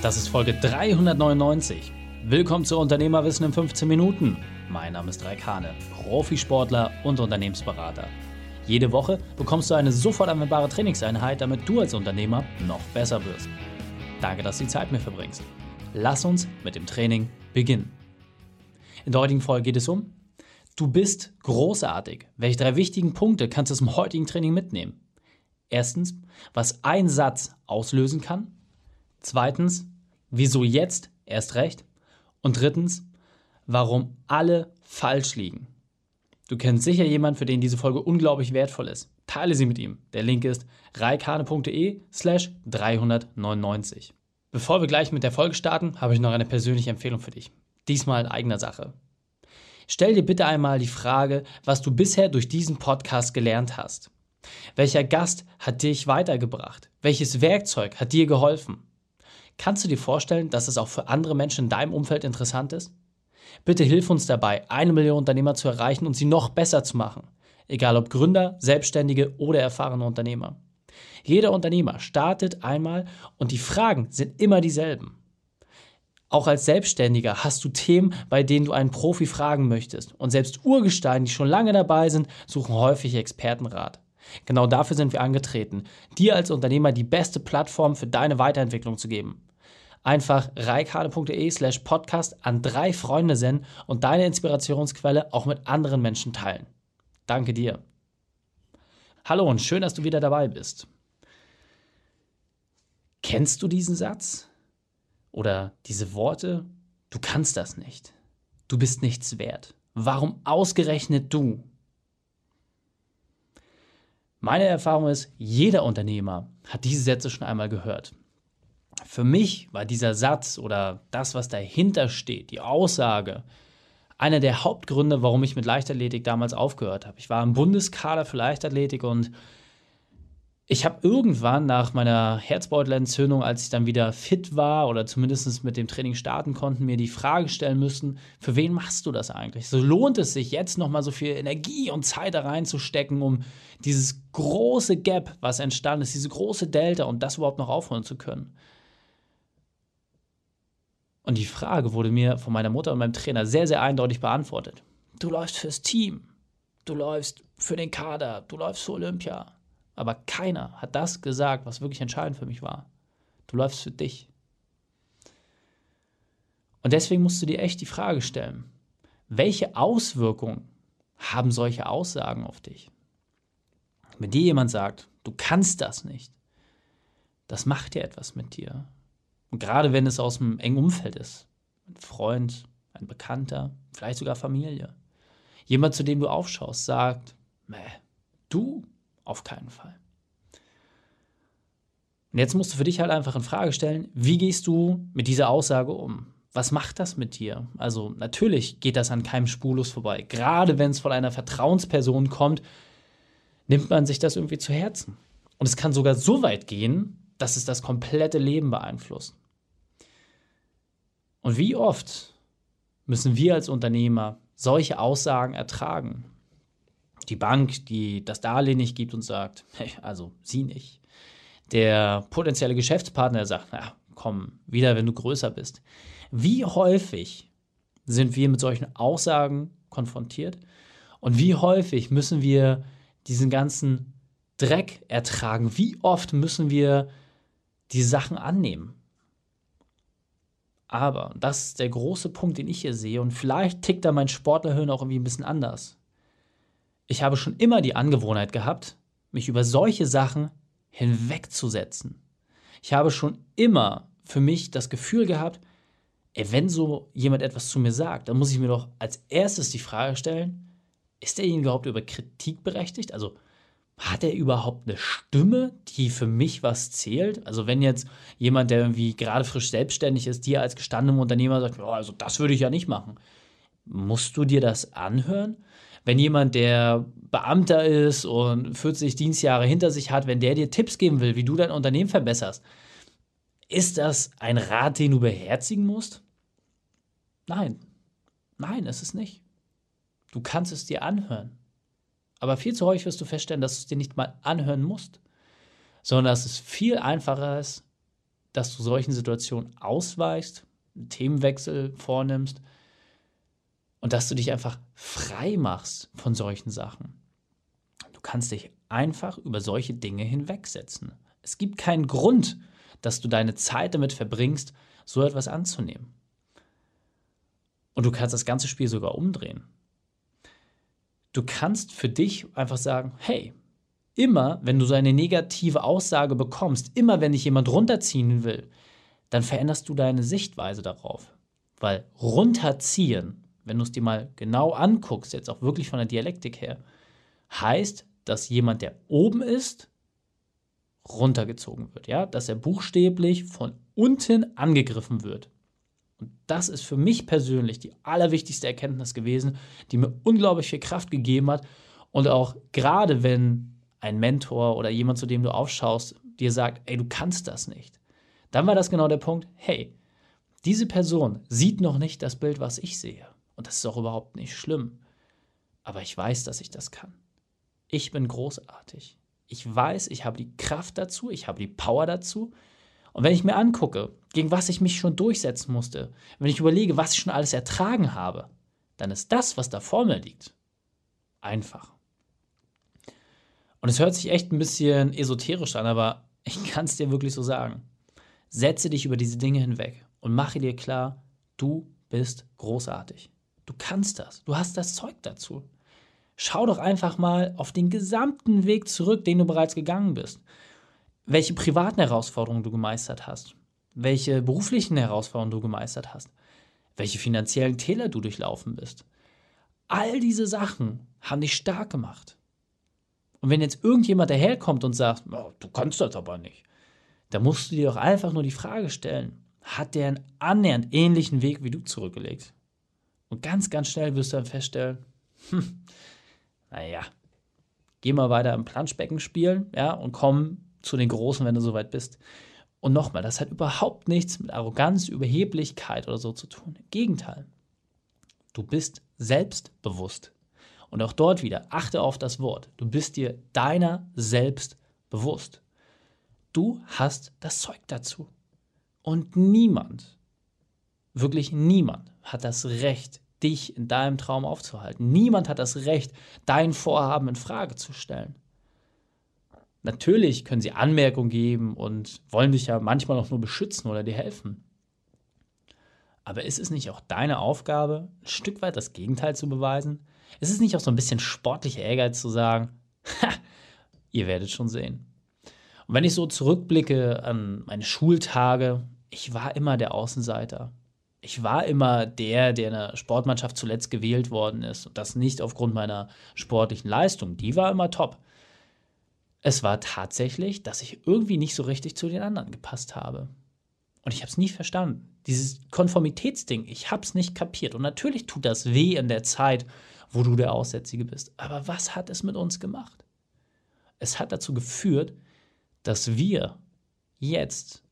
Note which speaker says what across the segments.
Speaker 1: Das ist Folge 399. Willkommen zu Unternehmerwissen in 15 Minuten. Mein Name ist Raik Hane, Profisportler und Unternehmensberater. Jede Woche bekommst du eine sofort anwendbare Trainingseinheit, damit du als Unternehmer noch besser wirst. Danke, dass du die Zeit mit verbringst. Lass uns mit dem Training beginnen. In der heutigen Folge geht es um Du bist großartig. Welche drei wichtigen Punkte kannst du zum heutigen Training mitnehmen? Erstens, was ein Satz auslösen kann. Zweitens, wieso jetzt erst recht? Und drittens, warum alle falsch liegen. Du kennst sicher jemanden, für den diese Folge unglaublich wertvoll ist. Teile sie mit ihm. Der Link ist reikane.de slash 399. Bevor wir gleich mit der Folge starten, habe ich noch eine persönliche Empfehlung für dich. Diesmal in eigener Sache. Stell dir bitte einmal die Frage, was du bisher durch diesen Podcast gelernt hast. Welcher Gast hat dich weitergebracht? Welches Werkzeug hat dir geholfen? Kannst du dir vorstellen, dass es auch für andere Menschen in deinem Umfeld interessant ist? Bitte hilf uns dabei, eine Million Unternehmer zu erreichen und sie noch besser zu machen. Egal ob Gründer, Selbstständige oder erfahrene Unternehmer. Jeder Unternehmer startet einmal und die Fragen sind immer dieselben. Auch als Selbstständiger hast du Themen, bei denen du einen Profi fragen möchtest. Und selbst Urgesteine, die schon lange dabei sind, suchen häufig Expertenrat. Genau dafür sind wir angetreten, dir als Unternehmer die beste Plattform für deine Weiterentwicklung zu geben. Einfach reikade.de slash podcast an drei Freunde senden und deine Inspirationsquelle auch mit anderen Menschen teilen. Danke dir. Hallo und schön, dass du wieder dabei bist. Kennst du diesen Satz? Oder diese Worte? Du kannst das nicht. Du bist nichts wert. Warum ausgerechnet du? Meine Erfahrung ist, jeder Unternehmer hat diese Sätze schon einmal gehört. Für mich war dieser Satz oder das, was dahinter steht, die Aussage, einer der Hauptgründe, warum ich mit Leichtathletik damals aufgehört habe. Ich war im Bundeskader für Leichtathletik und ich habe irgendwann nach meiner Herzbeutelentzündung, als ich dann wieder fit war oder zumindest mit dem Training starten konnte, mir die Frage stellen müssen, für wen machst du das eigentlich? So lohnt es sich jetzt nochmal so viel Energie und Zeit da reinzustecken, um dieses große Gap, was entstanden ist, diese große Delta und das überhaupt noch aufholen zu können? Und die Frage wurde mir von meiner Mutter und meinem Trainer sehr, sehr eindeutig beantwortet. Du läufst fürs Team, du läufst für den Kader, du läufst für Olympia. Aber keiner hat das gesagt, was wirklich entscheidend für mich war. Du läufst für dich. Und deswegen musst du dir echt die Frage stellen, welche Auswirkungen haben solche Aussagen auf dich? Wenn dir jemand sagt, du kannst das nicht, das macht ja etwas mit dir. Und gerade wenn es aus einem engen Umfeld ist, ein Freund, ein Bekannter, vielleicht sogar Familie. Jemand, zu dem du aufschaust, sagt, Mäh, du auf keinen Fall. Und jetzt musst du für dich halt einfach in Frage stellen, wie gehst du mit dieser Aussage um? Was macht das mit dir? Also natürlich geht das an keinem spurlos vorbei. Gerade wenn es von einer Vertrauensperson kommt, nimmt man sich das irgendwie zu Herzen. Und es kann sogar so weit gehen, dass es das komplette Leben beeinflusst. Und wie oft müssen wir als Unternehmer solche Aussagen ertragen? Die Bank, die das Darlehen nicht gibt und sagt, hey, also sie nicht. Der potenzielle Geschäftspartner sagt, na komm, wieder, wenn du größer bist. Wie häufig sind wir mit solchen Aussagen konfrontiert? Und wie häufig müssen wir diesen ganzen Dreck ertragen? Wie oft müssen wir die Sachen annehmen? Aber, das ist der große Punkt, den ich hier sehe, und vielleicht tickt da mein Sportlerhirn auch irgendwie ein bisschen anders ich habe schon immer die Angewohnheit gehabt, mich über solche Sachen hinwegzusetzen. Ich habe schon immer für mich das Gefühl gehabt, ey, wenn so jemand etwas zu mir sagt, dann muss ich mir doch als erstes die Frage stellen, ist derjenige überhaupt über Kritik berechtigt? Also hat er überhaupt eine Stimme, die für mich was zählt? Also wenn jetzt jemand, der irgendwie gerade frisch selbstständig ist, dir als gestandenem Unternehmer sagt, oh, also das würde ich ja nicht machen, musst du dir das anhören? Wenn jemand, der Beamter ist und 40 Dienstjahre hinter sich hat, wenn der dir Tipps geben will, wie du dein Unternehmen verbesserst, ist das ein Rat, den du beherzigen musst? Nein. Nein, ist es nicht. Du kannst es dir anhören. Aber viel zu häufig wirst du feststellen, dass du es dir nicht mal anhören musst, sondern dass es viel einfacher ist, dass du solchen Situationen ausweichst, einen Themenwechsel vornimmst und dass du dich einfach frei machst von solchen Sachen. Du kannst dich einfach über solche Dinge hinwegsetzen. Es gibt keinen Grund, dass du deine Zeit damit verbringst, so etwas anzunehmen. Und du kannst das ganze Spiel sogar umdrehen. Du kannst für dich einfach sagen, hey, immer wenn du so eine negative Aussage bekommst, immer wenn dich jemand runterziehen will, dann veränderst du deine Sichtweise darauf. Weil runterziehen, wenn du es dir mal genau anguckst, jetzt auch wirklich von der Dialektik her, heißt, dass jemand, der oben ist, runtergezogen wird, ja, dass er buchstäblich von unten angegriffen wird. Und das ist für mich persönlich die allerwichtigste Erkenntnis gewesen, die mir unglaublich viel Kraft gegeben hat. Und auch gerade wenn ein Mentor oder jemand, zu dem du aufschaust, dir sagt, ey, du kannst das nicht, dann war das genau der Punkt, hey, diese Person sieht noch nicht das Bild, was ich sehe. Und das ist auch überhaupt nicht schlimm. Aber ich weiß, dass ich das kann. Ich bin großartig. Ich weiß, ich habe die Kraft dazu, ich habe die Power dazu. Und wenn ich mir angucke, gegen was ich mich schon durchsetzen musste, wenn ich überlege, was ich schon alles ertragen habe, dann ist das, was da vor mir liegt, einfach. Und es hört sich echt ein bisschen esoterisch an, aber ich kann es dir wirklich so sagen. Setze dich über diese Dinge hinweg und mache dir klar, du bist großartig. Du kannst das. Du hast das Zeug dazu schau doch einfach mal auf den gesamten Weg zurück, den du bereits gegangen bist. Welche privaten Herausforderungen du gemeistert hast, welche beruflichen Herausforderungen du gemeistert hast, welche finanziellen Täler du durchlaufen bist. All diese Sachen haben dich stark gemacht. Und wenn jetzt irgendjemand daherkommt und sagt, oh, du kannst das aber nicht, dann musst du dir doch einfach nur die Frage stellen, hat der einen annähernd ähnlichen Weg wie du zurückgelegt? Und ganz, ganz schnell wirst du dann feststellen, hm, naja, geh mal weiter im Planschbecken spielen, ja, und komm zu den Großen, wenn du soweit bist. Und nochmal, das hat überhaupt nichts mit Arroganz, Überheblichkeit oder so zu tun. Im Gegenteil. Du bist selbstbewusst. Und auch dort wieder, achte auf das Wort. Du bist dir deiner selbst bewusst. Du hast das Zeug dazu. Und niemand, wirklich niemand hat das Recht, dich in deinem Traum aufzuhalten. Niemand hat das Recht, dein Vorhaben in Frage zu stellen. Natürlich können sie Anmerkungen geben und wollen dich ja manchmal auch nur beschützen oder dir helfen. Aber ist es nicht auch deine Aufgabe, ein Stück weit das Gegenteil zu beweisen? Ist es nicht auch so ein bisschen sportlicher Ehrgeiz zu sagen, ihr werdet schon sehen. Und wenn ich so zurückblicke an meine Schultage, ich war immer der Außenseiter ich war immer der, der in der Sportmannschaft zuletzt gewählt worden ist. Und das nicht aufgrund meiner sportlichen Leistung. Die war immer top. Es war tatsächlich, dass ich irgendwie nicht so richtig zu den anderen gepasst habe. Und ich habe es nie verstanden. Dieses Konformitätsding, ich habe es nicht kapiert. Und natürlich tut das weh in der Zeit, wo du der Aussätzige bist. Aber was hat es mit uns gemacht? Es hat dazu geführt, dass wir jetzt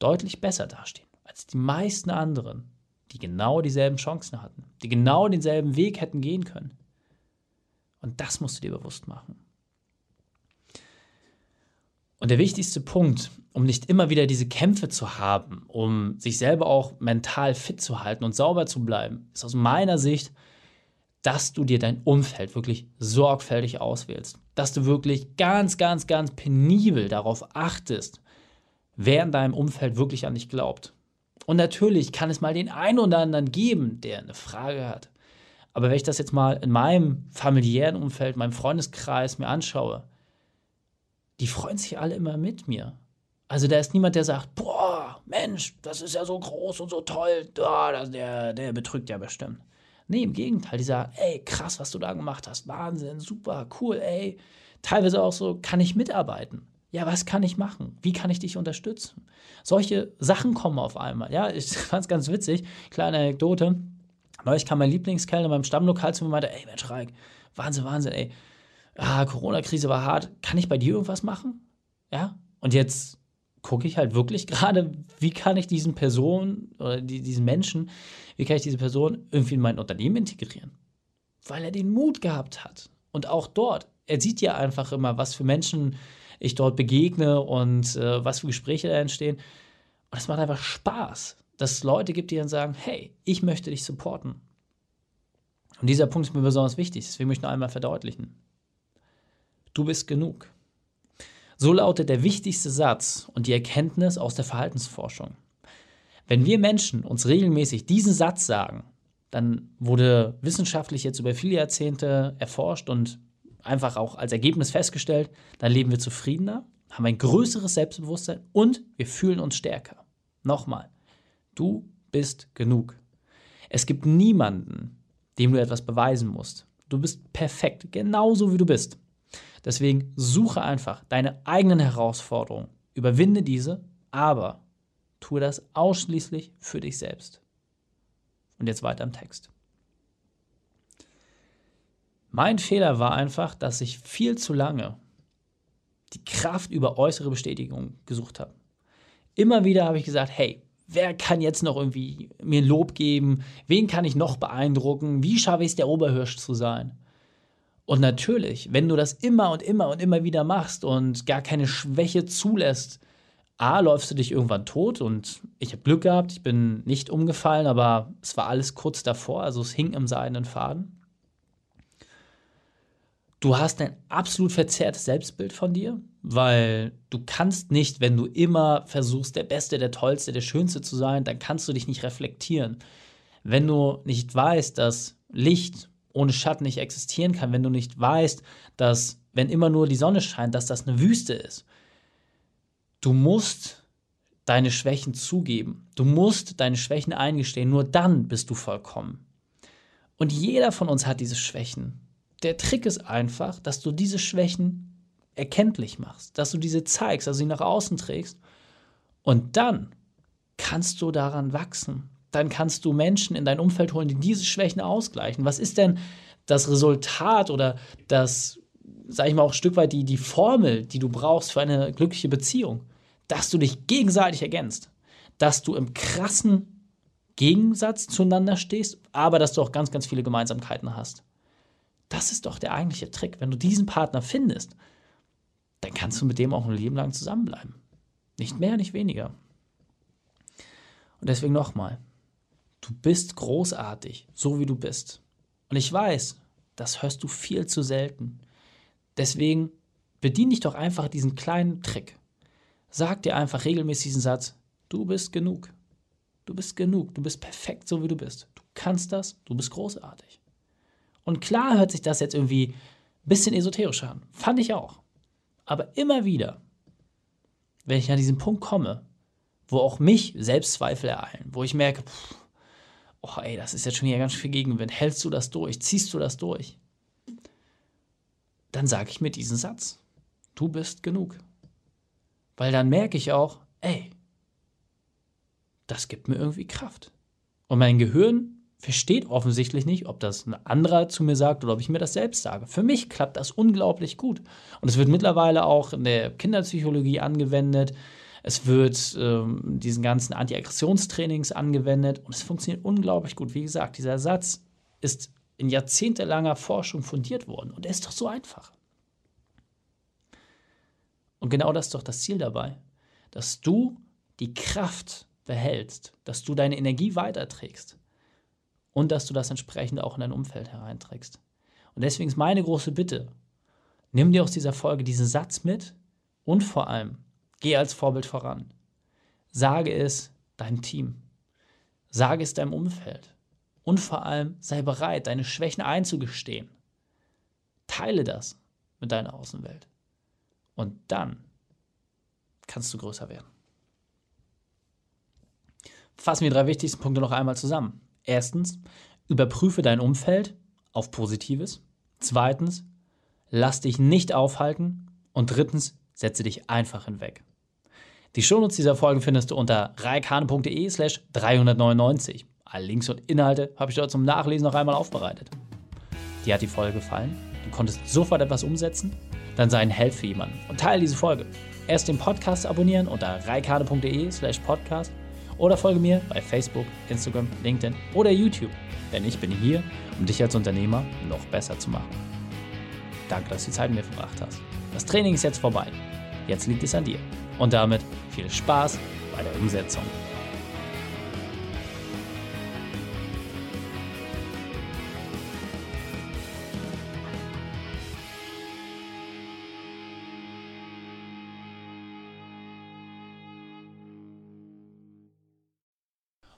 Speaker 1: deutlich besser dastehen als die meisten anderen, die genau dieselben Chancen hatten, die genau denselben Weg hätten gehen können. Und das musst du dir bewusst machen. Und der wichtigste Punkt, um nicht immer wieder diese Kämpfe zu haben, um sich selber auch mental fit zu halten und sauber zu bleiben, ist aus meiner Sicht, dass du dir dein Umfeld wirklich sorgfältig auswählst. Dass du wirklich ganz, ganz, ganz penibel darauf achtest, wer in deinem Umfeld wirklich an dich glaubt. Und natürlich kann es mal den einen oder anderen geben, der eine Frage hat. Aber wenn ich das jetzt mal in meinem familiären Umfeld, meinem Freundeskreis mir anschaue, die freuen sich alle immer mit mir. Also da ist niemand, der sagt, boah, Mensch, das ist ja so groß und so toll, der, der betrügt ja bestimmt. Nee, im Gegenteil, die sagen, ey, krass, was du da gemacht hast, Wahnsinn, super, cool, ey. Teilweise auch so, kann ich mitarbeiten ja, was kann ich machen? Wie kann ich dich unterstützen? Solche Sachen kommen auf einmal. Ja, ich fand es ganz witzig. Kleine Anekdote. Neulich kam mein Lieblingskellner beim Stammlokal zu mir und meinte, ey, Mensch, Reik, Wahnsinn, Wahnsinn, ey. Ah, Corona-Krise war hart. Kann ich bei dir irgendwas machen? Ja? Und jetzt gucke ich halt wirklich gerade, wie kann ich diesen Person oder die, diesen Menschen, wie kann ich diese Person irgendwie in mein Unternehmen integrieren? Weil er den Mut gehabt hat. Und auch dort, er sieht ja einfach immer, was für Menschen ich dort begegne und äh, was für Gespräche da entstehen. Und es macht einfach Spaß, dass es Leute gibt, die dann sagen, hey, ich möchte dich supporten. Und dieser Punkt ist mir besonders wichtig, deswegen möchte ich noch einmal verdeutlichen. Du bist genug. So lautet der wichtigste Satz und die Erkenntnis aus der Verhaltensforschung. Wenn wir Menschen uns regelmäßig diesen Satz sagen, dann wurde wissenschaftlich jetzt über viele Jahrzehnte erforscht und einfach auch als Ergebnis festgestellt, dann leben wir zufriedener, haben ein größeres Selbstbewusstsein und wir fühlen uns stärker. Nochmal, du bist genug. Es gibt niemanden, dem du etwas beweisen musst. Du bist perfekt, genauso wie du bist. Deswegen suche einfach deine eigenen Herausforderungen, überwinde diese, aber tue das ausschließlich für dich selbst. Und jetzt weiter im Text. Mein Fehler war einfach, dass ich viel zu lange die Kraft über äußere Bestätigung gesucht habe. Immer wieder habe ich gesagt, hey, wer kann jetzt noch irgendwie mir Lob geben? Wen kann ich noch beeindrucken? Wie schaffe ich es, der Oberhirsch zu sein? Und natürlich, wenn du das immer und immer und immer wieder machst und gar keine Schwäche zulässt, A, läufst du dich irgendwann tot und ich habe Glück gehabt, ich bin nicht umgefallen, aber es war alles kurz davor, also es hing im seidenen Faden. Du hast ein absolut verzerrtes Selbstbild von dir, weil du kannst nicht, wenn du immer versuchst, der Beste, der Tollste, der Schönste zu sein, dann kannst du dich nicht reflektieren. Wenn du nicht weißt, dass Licht ohne Schatten nicht existieren kann, wenn du nicht weißt, dass, wenn immer nur die Sonne scheint, dass das eine Wüste ist, Du musst deine Schwächen zugeben. Du musst deine Schwächen eingestehen. Nur dann bist du vollkommen. Und jeder von uns hat diese Schwächen. Der Trick ist einfach, dass du diese Schwächen erkenntlich machst, dass du diese zeigst, du sie nach außen trägst. Und dann kannst du daran wachsen. Dann kannst du Menschen in dein Umfeld holen, die diese Schwächen ausgleichen. Was ist denn das Resultat oder das, sag ich mal, auch ein Stück weit die, die Formel, die du brauchst für eine glückliche Beziehung? dass du dich gegenseitig ergänzt, dass du im krassen Gegensatz zueinander stehst, aber dass du auch ganz, ganz viele Gemeinsamkeiten hast. Das ist doch der eigentliche Trick. Wenn du diesen Partner findest, dann kannst du mit dem auch ein Leben lang zusammenbleiben. Nicht mehr, nicht weniger. Und deswegen nochmal, du bist großartig, so wie du bist. Und ich weiß, das hörst du viel zu selten. Deswegen bediene dich doch einfach diesen kleinen Trick. Sag dir einfach regelmäßig diesen Satz, du bist genug. Du bist genug, du bist perfekt, so wie du bist. Du kannst das, du bist großartig. Und klar hört sich das jetzt irgendwie ein bisschen esoterisch an. Fand ich auch. Aber immer wieder, wenn ich an diesen Punkt komme, wo auch mich Selbstzweifel ereilen, wo ich merke, pff, oh ey, das ist jetzt schon hier ganz viel Gegenwind, hältst du das durch, ziehst du das durch, dann sage ich mir diesen Satz. Du bist genug. Weil dann merke ich auch, ey, das gibt mir irgendwie Kraft. Und mein Gehirn versteht offensichtlich nicht, ob das ein anderer zu mir sagt oder ob ich mir das selbst sage. Für mich klappt das unglaublich gut. Und es wird mittlerweile auch in der Kinderpsychologie angewendet. Es wird ähm, diesen ganzen Anti-Aggressionstrainings angewendet und es funktioniert unglaublich gut. Wie gesagt, dieser Satz ist in jahrzehntelanger Forschung fundiert worden und er ist doch so einfach. Und genau das ist doch das Ziel dabei, dass du die Kraft behältst, dass du deine Energie weiterträgst und dass du das entsprechend auch in dein Umfeld hereinträgst. Und deswegen ist meine große Bitte, nimm dir aus dieser Folge diesen Satz mit und vor allem geh als Vorbild voran. Sage es deinem Team. Sage es deinem Umfeld. Und vor allem sei bereit, deine Schwächen einzugestehen. Teile das mit deiner Außenwelt. Und dann kannst du größer werden. Fassen wir die drei wichtigsten Punkte noch einmal zusammen. Erstens, überprüfe dein Umfeld auf Positives. Zweitens, lass dich nicht aufhalten. Und drittens, setze dich einfach hinweg. Die Shownotes dieser Folge findest du unter reikane.de slash 399. Alle Links und Inhalte habe ich dort zum Nachlesen noch einmal aufbereitet. Dir hat die Folge gefallen? Du konntest sofort etwas umsetzen? dann sei ein Held für jemanden und teile diese Folge. Erst den Podcast abonnieren unter reikade.de slash podcast oder folge mir bei Facebook, Instagram, LinkedIn oder YouTube, denn ich bin hier, um dich als Unternehmer noch besser zu machen. Danke, dass du die Zeit mit mir verbracht hast. Das Training ist jetzt vorbei. Jetzt liegt es an dir. Und damit viel Spaß bei der Umsetzung.